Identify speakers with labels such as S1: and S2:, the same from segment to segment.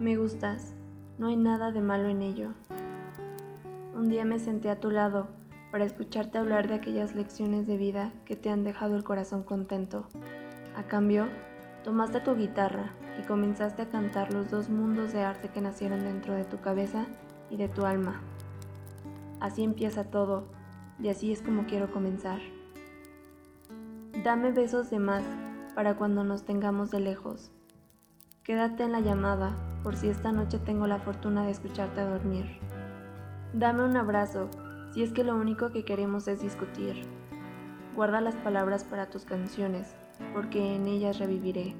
S1: Me gustas, no hay nada de malo en ello. Un día me senté a tu lado para escucharte hablar de aquellas lecciones de vida que te han dejado el corazón contento. A cambio, tomaste tu guitarra y comenzaste a cantar los dos mundos de arte que nacieron dentro de tu cabeza y de tu alma. Así empieza todo y así es como quiero comenzar. Dame besos de más para cuando nos tengamos de lejos. Quédate en la llamada por si esta noche tengo la fortuna de escucharte dormir. Dame un abrazo si es que lo único que queremos es discutir. Guarda las palabras para tus canciones, porque en ellas reviviré.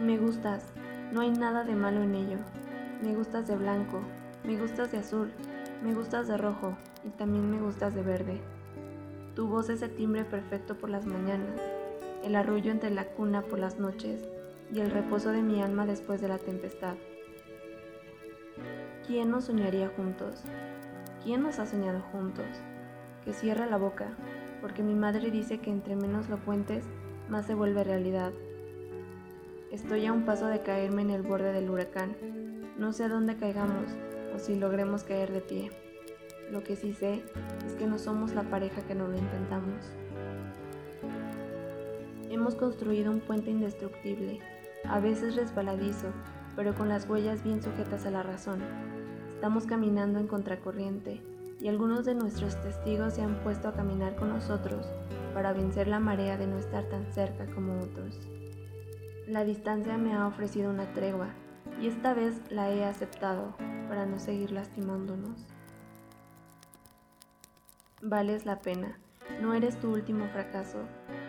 S1: Me gustas, no hay nada de malo en ello. Me gustas de blanco, me gustas de azul, me gustas de rojo y también me gustas de verde. Tu voz es el timbre perfecto por las mañanas, el arrullo entre la cuna por las noches y el reposo de mi alma después de la tempestad. ¿Quién nos soñaría juntos? ¿Quién nos ha soñado juntos? Que cierra la boca, porque mi madre dice que entre menos lo cuentes, más se vuelve realidad. Estoy a un paso de caerme en el borde del huracán. No sé a dónde caigamos o si logremos caer de pie. Lo que sí sé es que no somos la pareja que no lo intentamos. Hemos construido un puente indestructible, a veces resbaladizo, pero con las huellas bien sujetas a la razón. Estamos caminando en contracorriente y algunos de nuestros testigos se han puesto a caminar con nosotros para vencer la marea de no estar tan cerca como otros. La distancia me ha ofrecido una tregua y esta vez la he aceptado para no seguir lastimándonos. Vales la pena, no eres tu último fracaso,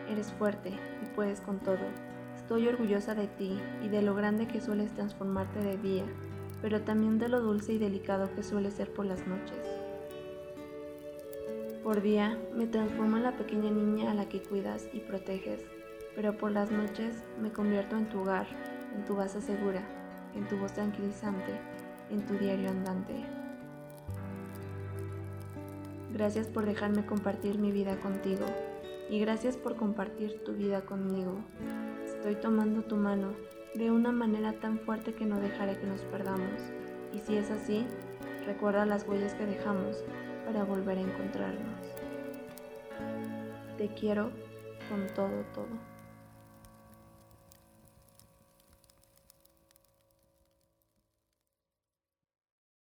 S1: eres fuerte y puedes con todo. Estoy orgullosa de ti y de lo grande que sueles transformarte de día, pero también de lo dulce y delicado que suele ser por las noches. Por día me transformo en la pequeña niña a la que cuidas y proteges, pero por las noches me convierto en tu hogar, en tu base segura, en tu voz tranquilizante, en tu diario andante. Gracias por dejarme compartir mi vida contigo y gracias por compartir tu vida conmigo. Estoy tomando tu mano de una manera tan fuerte que no dejaré que nos perdamos. Y si es así, recuerda las huellas que dejamos para volver a encontrarnos. Te quiero con todo, todo.